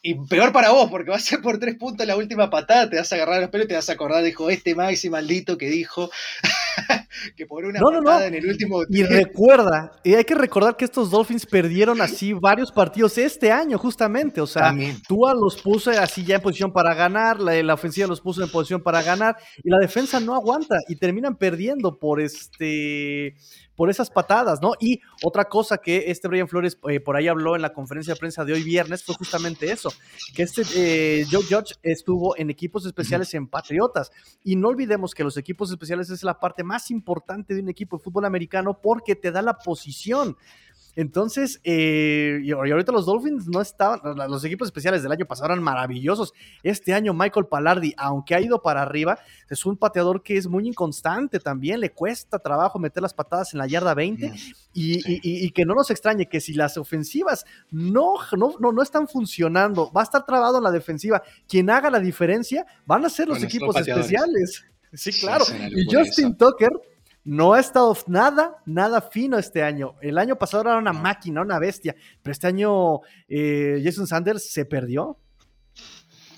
Y, peor para vos, porque va a ser por tres puntos la última patada, te vas a agarrar los pelos y te vas a acordar, dijo este Maxi maldito que dijo <laughs> que por una patada en el último. Y recuerda, y hay que recordar que estos Dolphins perdieron así varios partidos este año, justamente. O sea, Tua los puso así ya en posición para ganar, la, la, ofensiva los puso en posición para ganar, y la defensa no aguanta y terminan perdiendo por este por esas patadas, ¿no? Y otra cosa que este Brian Flores eh, por ahí habló en la conferencia de prensa de hoy viernes fue justamente eso, que este eh, Joe Judge estuvo en equipos especiales en Patriotas. Y no olvidemos que los equipos especiales es la parte más importante de un equipo de fútbol americano porque te da la posición. Entonces, eh, y ahorita los Dolphins no estaban, los equipos especiales del año pasado eran maravillosos. Este año Michael Palardi, aunque ha ido para arriba, es un pateador que es muy inconstante también, le cuesta trabajo meter las patadas en la yarda 20 y, que no nos extrañe que si las ofensivas no, no, no, están funcionando, va a estar trabado en la defensiva, quien haga la diferencia van a ser los equipos especiales. Sí, claro. y Justin Tucker no ha estado nada, nada fino este año. El año pasado era una máquina, una bestia, pero este año eh, Jason Sanders se perdió.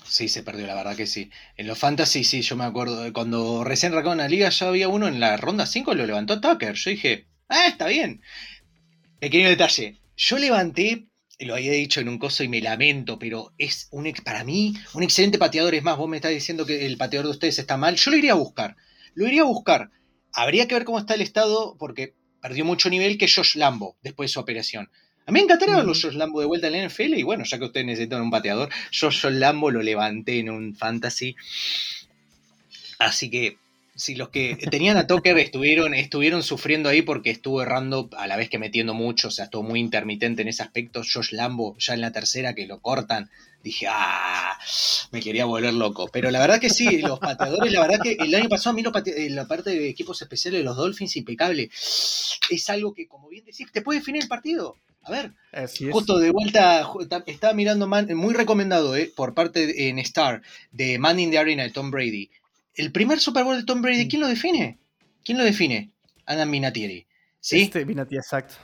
Sí, se perdió, la verdad que sí. En los fantasy, sí, yo me acuerdo de cuando recién arrancaron la liga, ya había uno en la ronda 5, lo levantó Tucker. Yo dije, ah, está bien. Pequeño detalle. Yo levanté, lo había dicho en un coso y me lamento, pero es un, para mí un excelente pateador. Es más, vos me estás diciendo que el pateador de ustedes está mal. Yo lo iría a buscar. Lo iría a buscar Habría que ver cómo está el estado, porque perdió mucho nivel que Josh Lambo después de su operación. A mí me encantaría verlo Josh Lambo de vuelta en la NFL y bueno, ya que ustedes necesitan un bateador, Josh Lambo lo levanté en un fantasy. Así que si los que tenían a Tucker <laughs> estuvieron, estuvieron sufriendo ahí porque estuvo errando a la vez que metiendo mucho, o sea, estuvo muy intermitente en ese aspecto. Josh Lambo, ya en la tercera que lo cortan, dije, ah, me quería volver loco. Pero la verdad que sí, los pateadores, la verdad que el año pasado a mí eh, la parte de equipos especiales de los Dolphins, impecable. Es algo que, como bien decís, te puede definir el partido. A ver, justo de vuelta, estaba mirando muy recomendado eh, por parte en Star de Man in the Arena de Tom Brady. El primer Super Bowl de Tom Brady, ¿quién lo define? ¿Quién lo define? Adam Minatieri. ¿Sí? Este Minatieri, exacto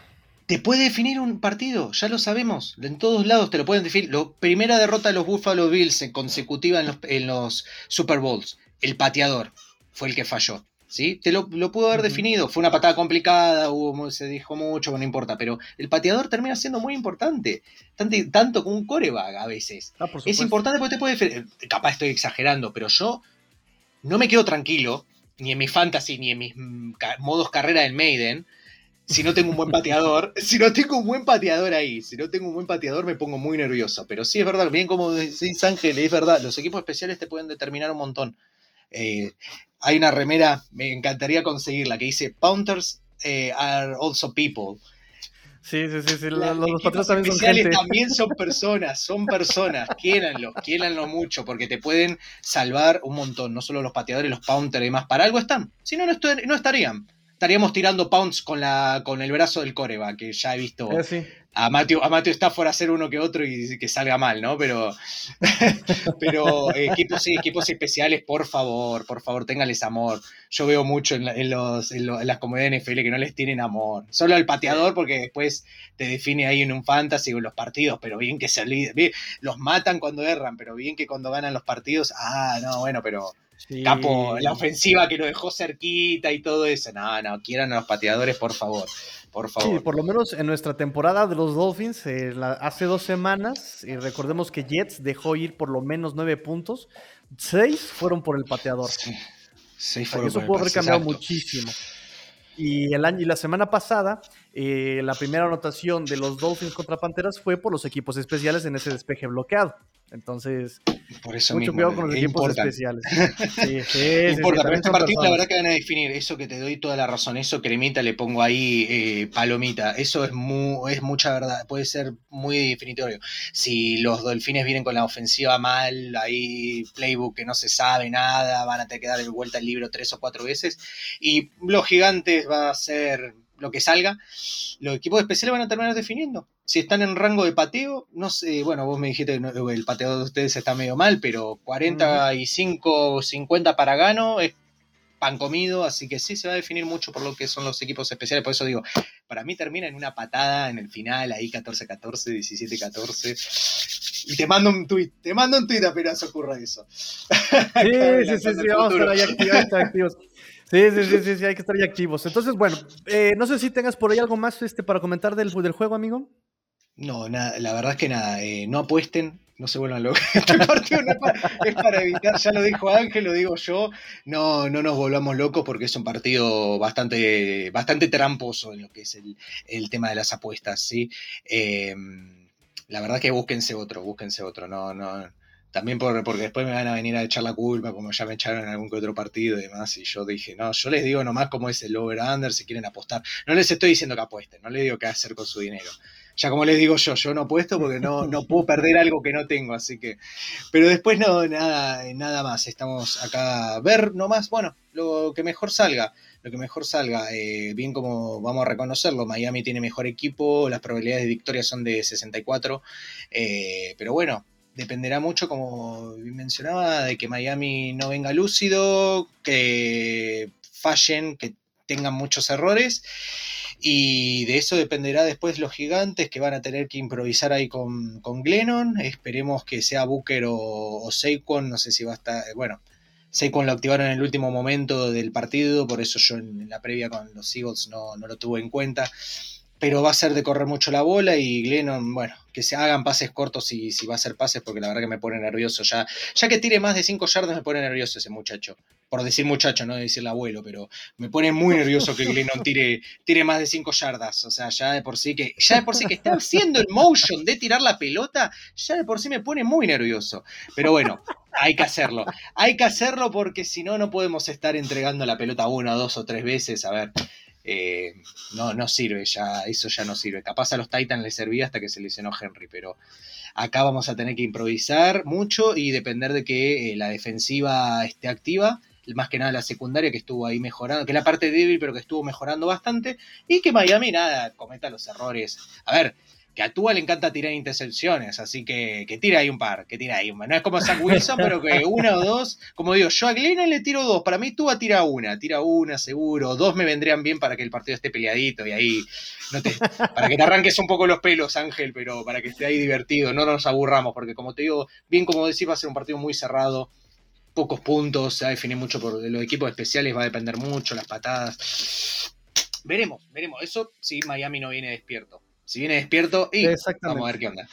te puede definir un partido, ya lo sabemos. En todos lados te lo pueden definir. La primera derrota de los Buffalo Bills en consecutiva en los, Super Bowls. El pateador fue el que falló. ¿sí? Te lo, pudo haber definido. Fue una patada complicada, hubo, se dijo mucho, no importa. Pero el pateador termina siendo muy importante. Tanto, tanto como un coreback a veces. Ah, es importante porque te puede definir. Capaz estoy exagerando, pero yo no me quedo tranquilo, ni en mi fantasy, ni en mis mm, modos carrera del Maiden si no tengo un buen pateador, <laughs> si no tengo un buen pateador ahí, si no tengo un buen pateador me pongo muy nervioso. Pero sí es verdad, bien como decís Ángel, es verdad, los equipos especiales te pueden determinar un montón. Eh, hay una remera, me encantaría conseguirla, que dice Pounters eh, are also people. Sí, sí, sí, los, patriotas también son gente. <laughs> también son personas, son personas, quiéranlo, quiéranlo mucho, porque te pueden salvar un montón, no solo los pateadores, los pounters y demás, para algo están, si no, no estarían estaríamos tirando pounds con, la, con el brazo del coreba, que ya he visto eh, a Matthew, a Matthew Stafford hacer uno que otro y que salga mal, ¿no? Pero, <laughs> pero equipos, equipos especiales, por favor, por favor, ténganles amor. Yo veo mucho en, los, en, las comunidades NFL que no les tienen amor. Solo el pateador, porque después te define ahí en un fantasy o en los partidos, pero bien que se los matan cuando erran, pero bien que cuando ganan los partidos, ah, no, bueno, pero Capo, la ofensiva que lo dejó cerquita y todo eso. No, no, quieran a los pateadores, por favor. Por favor. Sí, por lo menos en nuestra temporada de los Dolphins, eh, hace dos semanas, y recordemos que Jets dejó ir por lo menos nueve puntos. Seis fueron por el pateador. Sí, fueron eso pudo haber cambiado muchísimo. Y, el año, y la semana pasada, eh, la primera anotación de los Dolphins contra Panteras fue por los equipos especiales en ese despeje bloqueado. Entonces, por eso mucho mismo, cuidado con los equipos especiales. <laughs> Sí, sí, importa, pero este partido la verdad que van a definir, eso que te doy toda la razón, eso cremita le pongo ahí eh, palomita, eso es, muy, es mucha verdad, puede ser muy definitorio. Si los delfines vienen con la ofensiva mal, ahí playbook que no se sabe nada, van a tener que dar vuelta el libro tres o cuatro veces, y los gigantes va a ser lo que salga, los equipos especiales van a terminar definiendo. Si están en rango de pateo, no sé, bueno, vos me dijiste que el pateo de ustedes está medio mal, pero 45, 50 para gano es pan comido, así que sí se va a definir mucho por lo que son los equipos especiales. Por eso digo, para mí termina en una patada en el final, ahí 14-14, 17-14. Y te mando un tweet, te mando un tweet apenas ocurra eso. <laughs> Sí, sí, sí, sí, vamos a estar ahí activos. Sí, sí, sí, sí, hay que estar ahí activos. Entonces, bueno, eh, no sé si tengas por ahí algo más este, para comentar del, del juego, amigo. No, nada, la verdad es que nada, eh, no apuesten, no se vuelvan locos. <laughs> Este partido es, para, evitar, ya lo dijo Ángel, lo digo yo, no, no nos volvamos locos porque es un partido bastante, bastante tramposo en lo que es el, tema de las apuestas, ¿sí? Em, la verdad que búsquense otro, búsquense otro, no, no. También por, porque después me van a venir a echar la culpa, como ya me echaron en algún que otro partido y demás. Y yo dije, no, yo les digo nomás cómo es el over-under si quieren apostar. No les estoy diciendo que apuesten, no les digo qué hacer con su dinero ya como les digo yo, yo no apuesto porque no, no puedo perder algo que no tengo, así que. Pero después no, nada, nada más. Estamos acá a ver nomás, bueno, lo que mejor salga. Lo que mejor salga. Eh, bien como vamos a reconocerlo, Miami tiene mejor equipo, las probabilidades de victoria son de 64. Eh, pero bueno, dependerá mucho, como mencionaba, de que Miami no venga lúcido, que fallen, que tengan muchos errores y de eso dependerá después los gigantes que van a tener que improvisar ahí con, con Glennon. Esperemos que sea Booker o, o Saquon, no sé si va a estar, bueno, Saquon lo activaron en el último momento del partido, por eso yo en, la previa con los Eagles no, no lo tuve en cuenta pero va a ser de correr mucho la bola y Glennon, bueno, que se hagan pases cortos si, si va a ser pases, porque la verdad que me pone nervioso ya. Ya que tire más de 5 yardas me pone nervioso ese muchacho. Por decir muchacho, no decir abuelo, pero me pone muy nervioso que Glennon tire, tire más de 5 yardas. O sea, ya de por sí que, ya de por sí que está haciendo el motion de tirar la pelota, ya de por sí me pone muy nervioso. Pero bueno, hay que hacerlo. Hay que hacerlo porque si no, no podemos estar entregando la pelota una, dos o tres veces. A ver, eh, no, no sirve, ya, eso ya no sirve. Capaz a los Titans les servía hasta que se lesionó Henry, pero acá vamos a tener que improvisar mucho y depender de que eh, la defensiva esté activa, más que nada la secundaria que estuvo ahí mejorando, que la parte débil, pero que estuvo mejorando bastante, y que Miami nada, cometa los errores. A ver, que a Tua le encanta tirar intercepciones, así que que tira ahí un par, que tira ahí un par. No es como Zach Wilson, pero que una o dos, como digo, yo a Glennon le tiro dos, para mí Tua tira una, tira una seguro, dos me vendrían bien para que el partido esté peleadito y ahí, para que te arranques un poco los pelos, Ángel, pero para que esté ahí divertido, no nos aburramos, porque como te digo, bien como decís, va a ser un partido muy cerrado, pocos puntos, se va a definir mucho por los equipos especiales, va a depender mucho, las patadas. Veremos, veremos, eso si Miami no viene despierto si viene despierto, y vamos a ver qué onda.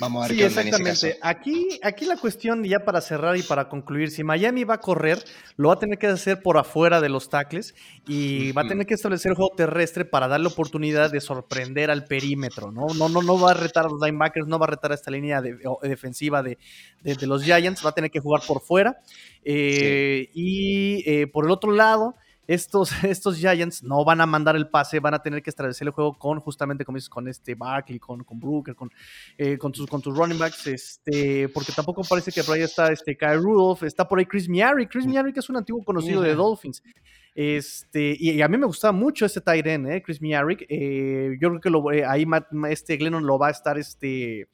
Vamos a ver qué onda exactamente. Aquí, aquí la cuestión, ya para cerrar y para concluir, si Miami va a correr, lo va a tener que hacer por afuera de los tackles y va a tener que establecer juego terrestre para darle oportunidad de sorprender al perímetro, ¿no? No, no, no va a retar a los linebackers, no va a retar a esta línea defensiva de, los Giants, va a tener que jugar por fuera. Eh, y eh, por el otro lado, estos, <laughs> estos Giants no van a mandar el pase, van a tener que establecer el juego con justamente como dices, con este Barkley, con, con Brooker, con, eh, con, tus, con tus running backs, este, porque tampoco parece que por ahí está este Kyle Rudolph, está por ahí Chris Miari, Chris Miari que es un antiguo conocido de Dolphins. Este, y, a mí me gustaba mucho este tight end, ¿eh? Chris Miarick. Eh, yo creo que lo, eh, ahí este Glennon lo va a estar, este,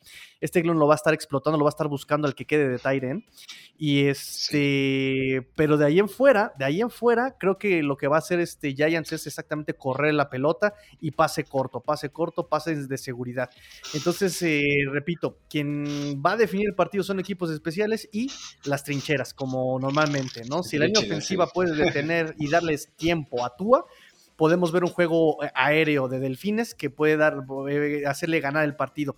este Glennon lo va a estar explotando, lo va a estar buscando al que quede de end. Y este, pero de ahí en fuera, de ahí en fuera, creo que lo que va a hacer este Giants es exactamente correr la pelota y pase corto, pase corto, pases de seguridad. Entonces, repito, quien va a definir el partido son equipos especiales y las trincheras, como normalmente, ¿no? Si la línea ofensiva puede detener y darle tiempo a Tua, podemos ver un juego eh, aéreo de Delfines que puede dar, eh, hacerle ganar el partido.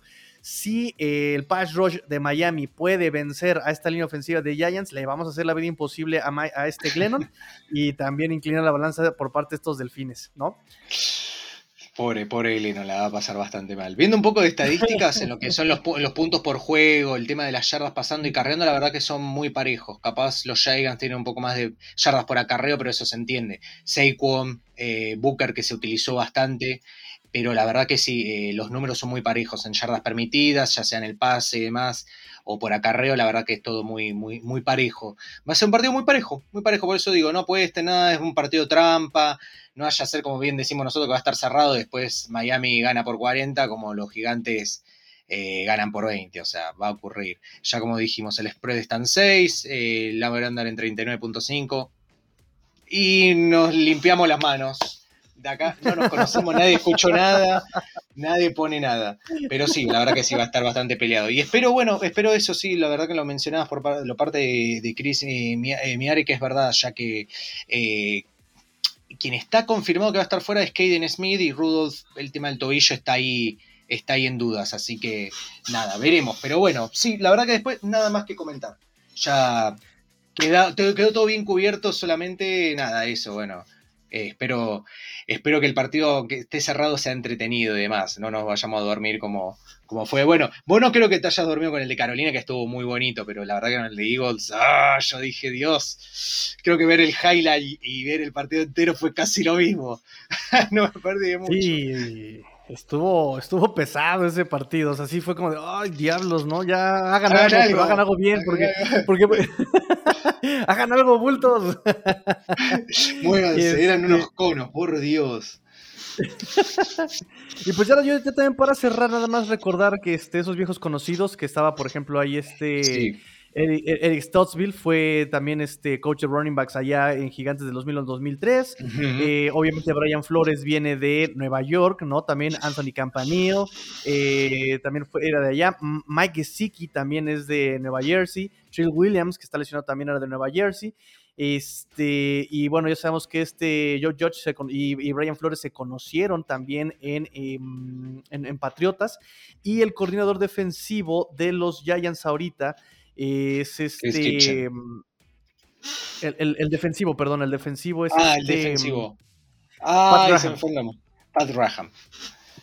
Si eh, el pass rush de Miami puede vencer a esta línea ofensiva de Giants, le vamos a hacer la vida imposible a, a este Glennon <laughs> y también inclinar la balanza por parte de estos Delfines, ¿no? Pobre, pobre no la va a pasar bastante mal. Viendo un poco de estadísticas en lo que son los, los, puntos por juego, el tema de las yardas pasando y carreando, la verdad que son muy parejos. Capaz los Giants tienen un poco más de yardas por acarreo, pero eso se entiende. Saquon, eh, Booker que se utilizó bastante, pero la verdad que sí, eh, los números son muy parejos en yardas permitidas, ya sea en el pase y demás, o por acarreo, la verdad que es todo muy, muy, muy parejo. Va a ser un partido muy parejo, muy parejo, por eso digo, no estar nada, es un partido trampa no haya ser como bien decimos nosotros que va a estar cerrado, después Miami gana por 40 como los gigantes eh, ganan por 20, o sea, va a ocurrir. Ya como dijimos, el spread está en 6, eh, la en 39.5 y nos limpiamos las manos. De acá no nos conocemos, nadie escuchó nada, nadie pone nada. Pero sí, la verdad que sí va a estar bastante peleado. Y espero, bueno, espero eso sí, la verdad que lo mencionabas por parte de, Chris y eh, Miari, que es verdad, ya que quien está confirmado que va a estar fuera es Caden Smith y Rudolph, el tema del tobillo está ahí está ahí en dudas, así que nada, veremos. Pero bueno, sí, la verdad que después nada más que comentar. Ya quedó, quedó todo bien cubierto, solamente nada, eso, bueno. Espero, espero que el partido que esté cerrado sea entretenido y demás. No nos vayamos a dormir como, como fue. Bueno, vos no creo que te hayas dormido con el de Carolina, que estuvo muy bonito, pero la verdad que con el de Eagles, ah, yo dije, Dios, creo que ver el highlight y, ver el partido entero fue casi lo mismo. <laughs> no me perdí mucho. Sí. Estuvo, estuvo pesado ese partido, o sea, sí fue como de, ay, diablos, ¿no? Ya hagan, algo, hagan algo bien, porque, porque <laughs> hagan algo, bultos. Muévanse, eran unos este conos, por Dios. <laughs> y pues ya, yo también para cerrar, nada más recordar que este, esos viejos conocidos, que estaba, por ejemplo, ahí este... Eric, Stottsville fue también este coach de running backs allá en Gigantes del 2000 2003. Eh, obviamente Brian Flores viene de Nueva York, ¿no? También Anthony Campanile, eh, también fue, era de allá. Mike Gesicki también es de Nueva Jersey. Trill Williams, que está lesionado, también era de Nueva Jersey. Este, y bueno, ya sabemos que este Joe Judge y, Brian Flores se conocieron también em, en, en, Patriotas. Y el coordinador defensivo de los Giants ahorita es este. Mm, el, el, defensivo, perdón, el defensivo es. Ah, el este, defensivo. Ah, Pat Graham. Pat Graham.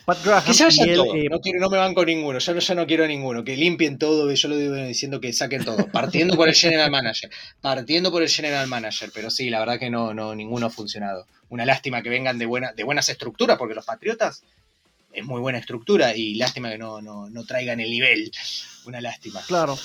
Pat Graham. Que se eh, no, quiero, no, me van con ninguno. Yo no, yo no quiero ninguno. Que limpien todo. Yo lo digo diciendo que saquen todo. Partiendo por el General Manager. Partiendo por el General Manager. Pero sí, la verdad que no, no ninguno ha funcionado. Una lástima que vengan de, buena, de buenas estructuras, porque los Patriotas es muy buena estructura y lástima que no, no, no traigan el nivel. Una lástima. Claro.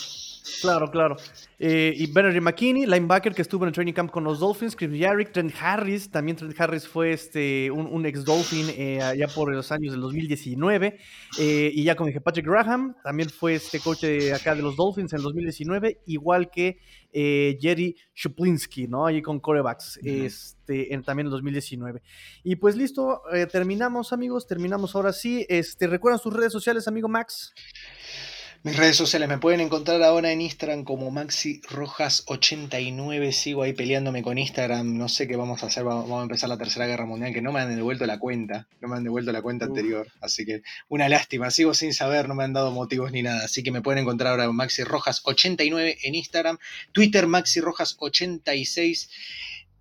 Claro, claro. Eh, y Benny McKinney, linebacker que estuvo en el training camp con los Dolphins, Chris Yarrick, Trent Harris, también Trent Harris fue este, un, ex Dolphin eh, allá por los años del 2019. Eh, y ya como dije, Patrick Graham, también fue este coach de acá de los Dolphins en el 2019, igual que Jerry Shuplinski, ¿no? Allí con corebacks, este, en, también en el 2019. Y pues listo, terminamos amigos, terminamos ahora sí. Este, ¿Recuerdan sus redes sociales, amigo Max? Mis redes sociales me pueden encontrar ahora en Instagram como Maxi Rojas89. Sigo ahí peleándome con Instagram. No sé qué vamos a hacer. Vamos a empezar la tercera guerra mundial. Que no me han devuelto la cuenta. No me han devuelto la cuenta anterior. Así que una lástima. Sigo sin saber. No me han dado motivos ni nada. Así que me pueden encontrar ahora Maxi Rojas89 en Instagram. Twitter Maxi Rojas86.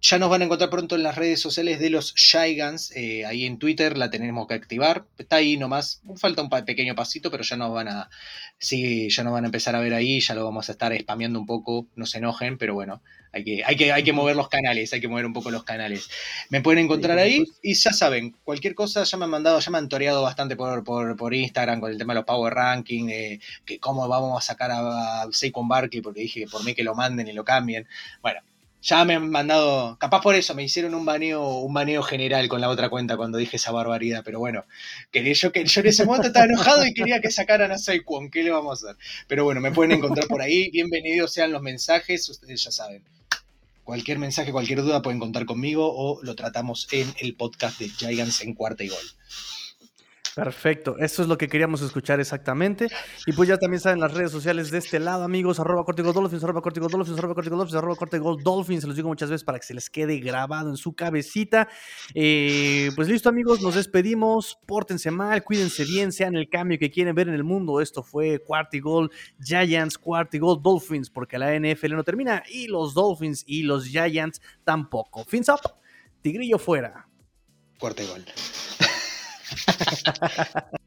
Ya nos van a encontrar pronto en las redes sociales de los Gigants. Eh, ahí en Twitter la tenemos que activar. Está ahí nomás. Falta un pequeño pasito, pero ya nos van a. Sí, ya nos van a empezar a ver ahí. Ya lo vamos a estar spameando un poco. No se enojen, pero bueno. Hay que, hay que, hay que mover los canales. Hay que mover un poco los canales. Me pueden encontrar ahí. Y ya saben, cualquier cosa ya me han mandado, ya me han toreado bastante por, por, Instagram con el tema de los Power Ranking. que cómo vamos a sacar a, a Barkley, porque dije que por mí que lo manden y lo cambien. Bueno ya me han mandado, capaz por eso me hicieron un baneo, un baneo general con la otra cuenta cuando dije esa barbaridad, pero bueno, que yo, que yo en ese momento estaba enojado y quería que sacaran a Saquon, ¿qué le vamos a hacer? Pero bueno, me pueden encontrar por ahí, bienvenidos sean los mensajes, ustedes ya saben. Cualquier mensaje, cualquier duda pueden contar conmigo o lo tratamos en el podcast de Giants en cuarta y gol. Perfecto, eso es lo que queríamos escuchar exactamente. Y pues ya también saben las redes sociales de este lado, amigos, arroba Dolphins, arroba Dolphins, arroba Dolphins, arroba Dolphins, se los digo muchas veces para que se les quede grabado en su cabecita. Eh, pues listo, amigos, nos despedimos, pórtense mal, cuídense bien, sean el cambio que quieren ver en el mundo. Esto fue Gol Giants, Gol Dolphins, porque la NFL no termina y los Dolphins y los Giants tampoco. Fins up, Tigrillo fuera. Cuarta Gol.